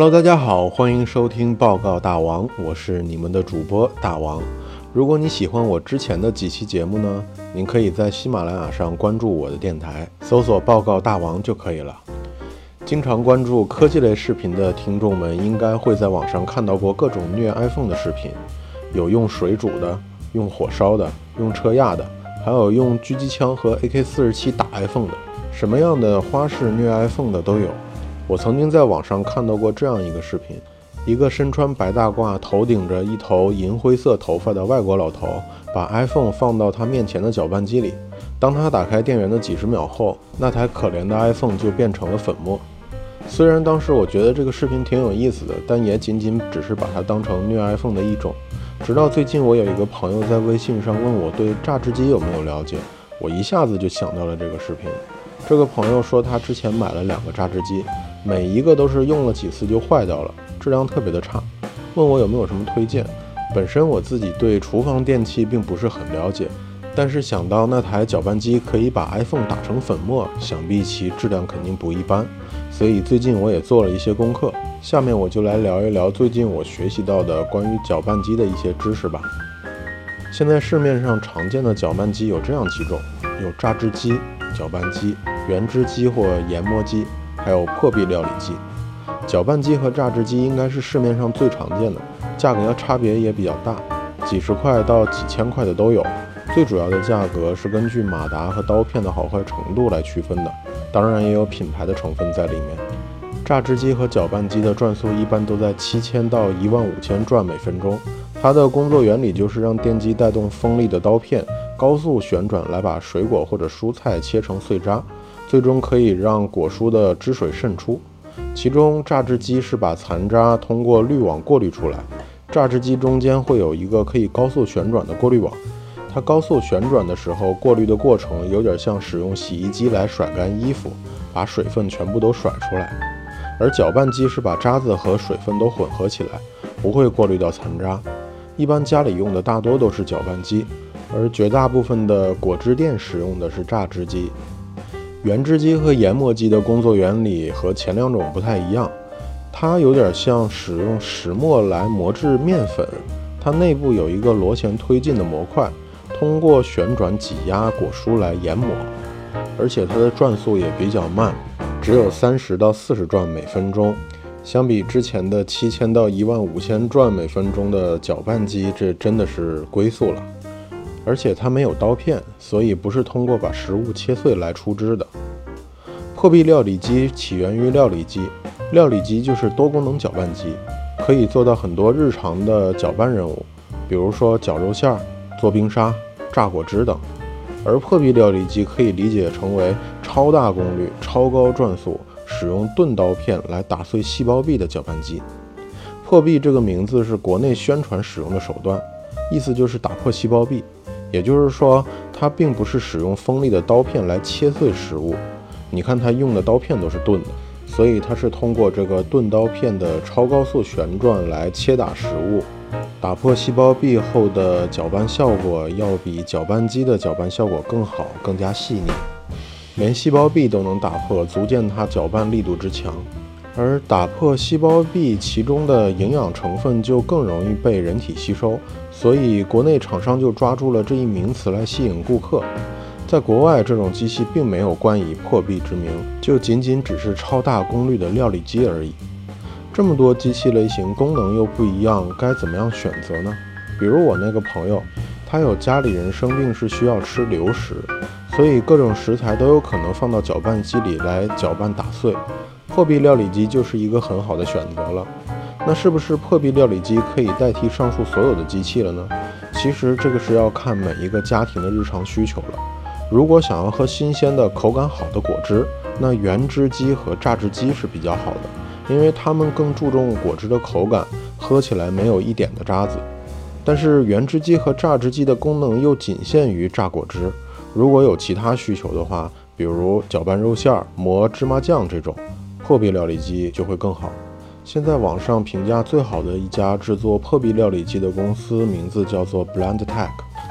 Hello，大家好，欢迎收听报告大王，我是你们的主播大王。如果你喜欢我之前的几期节目呢，您可以在喜马拉雅上关注我的电台，搜索“报告大王”就可以了。经常关注科技类视频的听众们，应该会在网上看到过各种虐 iPhone 的视频，有用水煮的，用火烧的，用车压的，还有用狙击枪和 AK47 打 iPhone 的，什么样的花式虐 iPhone 的都有。我曾经在网上看到过这样一个视频，一个身穿白大褂、头顶着一头银灰色头发的外国老头，把 iPhone 放到他面前的搅拌机里。当他打开电源的几十秒后，那台可怜的 iPhone 就变成了粉末。虽然当时我觉得这个视频挺有意思的，但也仅仅只是把它当成虐 iPhone 的一种。直到最近，我有一个朋友在微信上问我对榨汁机有没有了解，我一下子就想到了这个视频。这个朋友说他之前买了两个榨汁机。每一个都是用了几次就坏掉了，质量特别的差。问我有没有什么推荐？本身我自己对厨房电器并不是很了解，但是想到那台搅拌机可以把 iPhone 打成粉末，想必其质量肯定不一般。所以最近我也做了一些功课，下面我就来聊一聊最近我学习到的关于搅拌机的一些知识吧。现在市面上常见的搅拌机有这样几种：有榨汁机、搅拌机、原汁机或研磨机。还有破壁料理机、搅拌机和榨汁机应该是市面上最常见的，价格差别也比较大，几十块到几千块的都有。最主要的价格是根据马达和刀片的好坏程度来区分的，当然也有品牌的成分在里面。榨汁机和搅拌机的转速一般都在七千到一万五千转每分钟，它的工作原理就是让电机带动锋利的刀片高速旋转，来把水果或者蔬菜切成碎渣。最终可以让果蔬的汁水渗出，其中榨汁机是把残渣通过滤网过滤出来。榨汁机中间会有一个可以高速旋转的过滤网，它高速旋转的时候，过滤的过程有点像使用洗衣机来甩干衣服，把水分全部都甩出来。而搅拌机是把渣子和水分都混合起来，不会过滤到残渣。一般家里用的大多都是搅拌机，而绝大部分的果汁店使用的是榨汁机。原汁机和研磨机的工作原理和前两种不太一样，它有点像使用石磨来磨制面粉，它内部有一个螺旋推进的模块，通过旋转挤压果蔬来研磨，而且它的转速也比较慢，只有三十到四十转每分钟，相比之前的七千到一万五千转每分钟的搅拌机，这真的是龟速了。而且它没有刀片，所以不是通过把食物切碎来出汁的。破壁料理机起源于料理机，料理机就是多功能搅拌机，可以做到很多日常的搅拌任务，比如说绞肉馅、做冰沙、榨果汁等。而破壁料理机可以理解成为超大功率、超高转速，使用钝刀片来打碎细胞壁的搅拌机。破壁这个名字是国内宣传使用的手段，意思就是打破细胞壁。也就是说，它并不是使用锋利的刀片来切碎食物。你看，它用的刀片都是钝的，所以它是通过这个钝刀片的超高速旋转来切打食物。打破细胞壁后的搅拌效果要比搅拌机的搅拌效果更好，更加细腻。连细胞壁都能打破，足见它搅拌力度之强。而打破细胞壁，其中的营养成分就更容易被人体吸收，所以国内厂商就抓住了这一名词来吸引顾客。在国外，这种机器并没有冠以破壁之名，就仅仅只是超大功率的料理机而已。这么多机器类型，功能又不一样，该怎么样选择呢？比如我那个朋友，他有家里人生病是需要吃流食，所以各种食材都有可能放到搅拌机里来搅拌打碎。破壁料理机就是一个很好的选择了。那是不是破壁料理机可以代替上述所有的机器了呢？其实这个是要看每一个家庭的日常需求了。如果想要喝新鲜的、口感好的果汁，那原汁机和榨汁机是比较好的，因为它们更注重果汁的口感，喝起来没有一点的渣子。但是原汁机和榨汁机的功能又仅限于榨果汁。如果有其他需求的话，比如搅拌肉馅、磨芝麻酱这种。破壁料理机就会更好。现在网上评价最好的一家制作破壁料理机的公司名字叫做 Blend Tech。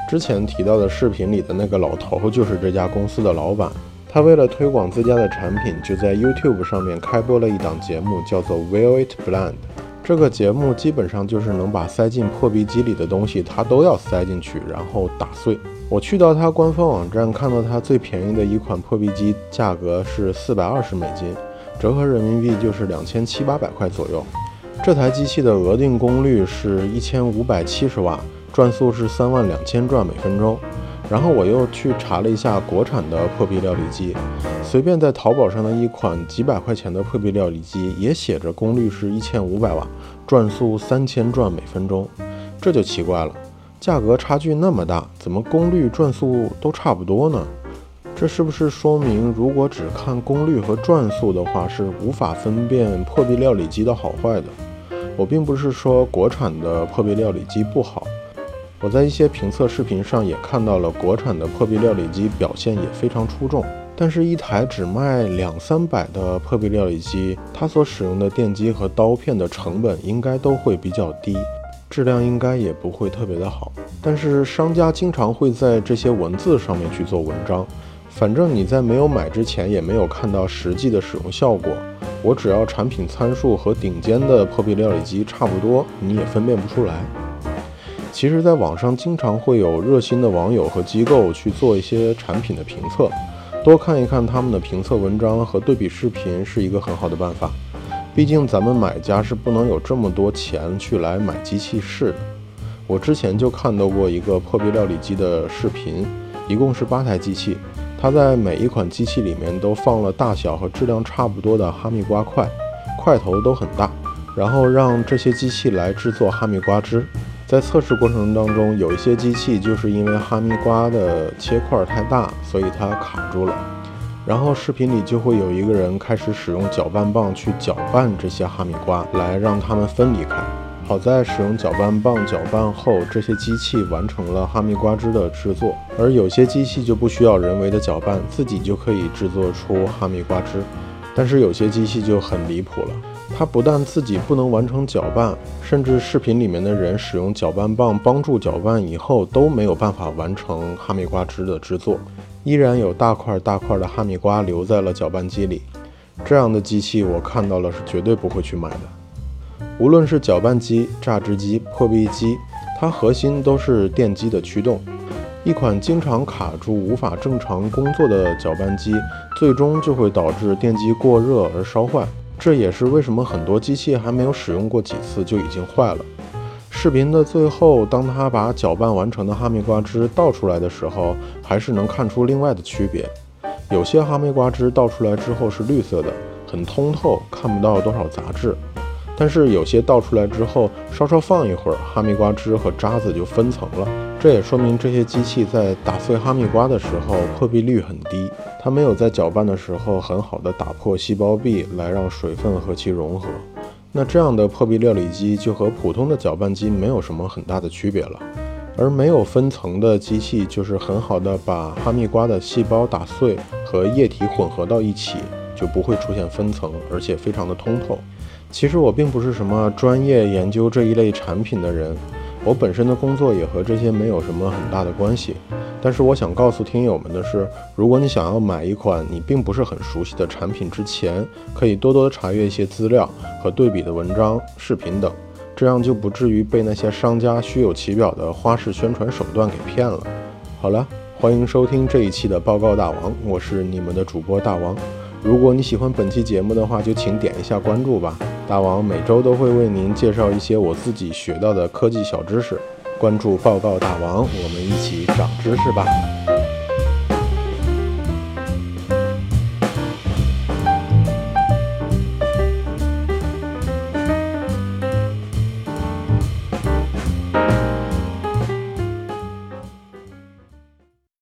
之前提到的视频里的那个老头就是这家公司的老板。他为了推广自家的产品，就在 YouTube 上面开播了一档节目，叫做 Will It Blend。这个节目基本上就是能把塞进破壁机里的东西，他都要塞进去，然后打碎。我去到他官方网站，看到他最便宜的一款破壁机价格是四百二十美金，折合人民币就是两千七八百块左右。这台机器的额定功率是一千五百七十瓦，转速是三万两千转每分钟。然后我又去查了一下国产的破壁料理机，随便在淘宝上的一款几百块钱的破壁料理机也写着功率是一千五百瓦，转速三千转每分钟，这就奇怪了，价格差距那么大，怎么功率转速都差不多呢？这是不是说明如果只看功率和转速的话，是无法分辨破壁料理机的好坏的？我并不是说国产的破壁料理机不好。我在一些评测视频上也看到了国产的破壁料理机表现也非常出众，但是，一台只卖两三百的破壁料理机，它所使用的电机和刀片的成本应该都会比较低，质量应该也不会特别的好。但是商家经常会在这些文字上面去做文章，反正你在没有买之前也没有看到实际的使用效果，我只要产品参数和顶尖的破壁料理机差不多，你也分辨不出来。其实，在网上经常会有热心的网友和机构去做一些产品的评测，多看一看他们的评测文章和对比视频是一个很好的办法。毕竟咱们买家是不能有这么多钱去来买机器试的。我之前就看到过一个破壁料理机的视频，一共是八台机器，它在每一款机器里面都放了大小和质量差不多的哈密瓜块，块头都很大，然后让这些机器来制作哈密瓜汁。在测试过程当中，有一些机器就是因为哈密瓜的切块太大，所以它卡住了。然后视频里就会有一个人开始使用搅拌棒去搅拌这些哈密瓜，来让它们分离开。好在使用搅拌棒搅拌后，这些机器完成了哈密瓜汁的制作。而有些机器就不需要人为的搅拌，自己就可以制作出哈密瓜汁。但是有些机器就很离谱了。它不但自己不能完成搅拌，甚至视频里面的人使用搅拌棒帮助搅拌以后都没有办法完成哈密瓜汁的制作，依然有大块大块的哈密瓜留在了搅拌机里。这样的机器我看到了是绝对不会去买的。无论是搅拌机、榨汁机、破壁机，它核心都是电机的驱动。一款经常卡住、无法正常工作的搅拌机，最终就会导致电机过热而烧坏。这也是为什么很多机器还没有使用过几次就已经坏了。视频的最后，当他把搅拌完成的哈密瓜汁倒出来的时候，还是能看出另外的区别。有些哈密瓜汁倒出来之后是绿色的，很通透，看不到多少杂质。但是有些倒出来之后，稍稍放一会儿，哈密瓜汁和渣子就分层了。这也说明这些机器在打碎哈密瓜的时候破壁率很低，它没有在搅拌的时候很好的打破细胞壁来让水分和其融合。那这样的破壁料理机就和普通的搅拌机没有什么很大的区别了。而没有分层的机器就是很好的把哈密瓜的细胞打碎和液体混合到一起，就不会出现分层，而且非常的通透。其实我并不是什么专业研究这一类产品的人，我本身的工作也和这些没有什么很大的关系。但是我想告诉听友们的是，如果你想要买一款你并不是很熟悉的产品之前，可以多多查阅一些资料和对比的文章、视频等，这样就不至于被那些商家虚有其表的花式宣传手段给骗了。好了，欢迎收听这一期的报告大王，我是你们的主播大王。如果你喜欢本期节目的话，就请点一下关注吧。大王每周都会为您介绍一些我自己学到的科技小知识，关注报告大王，我们一起长知识吧。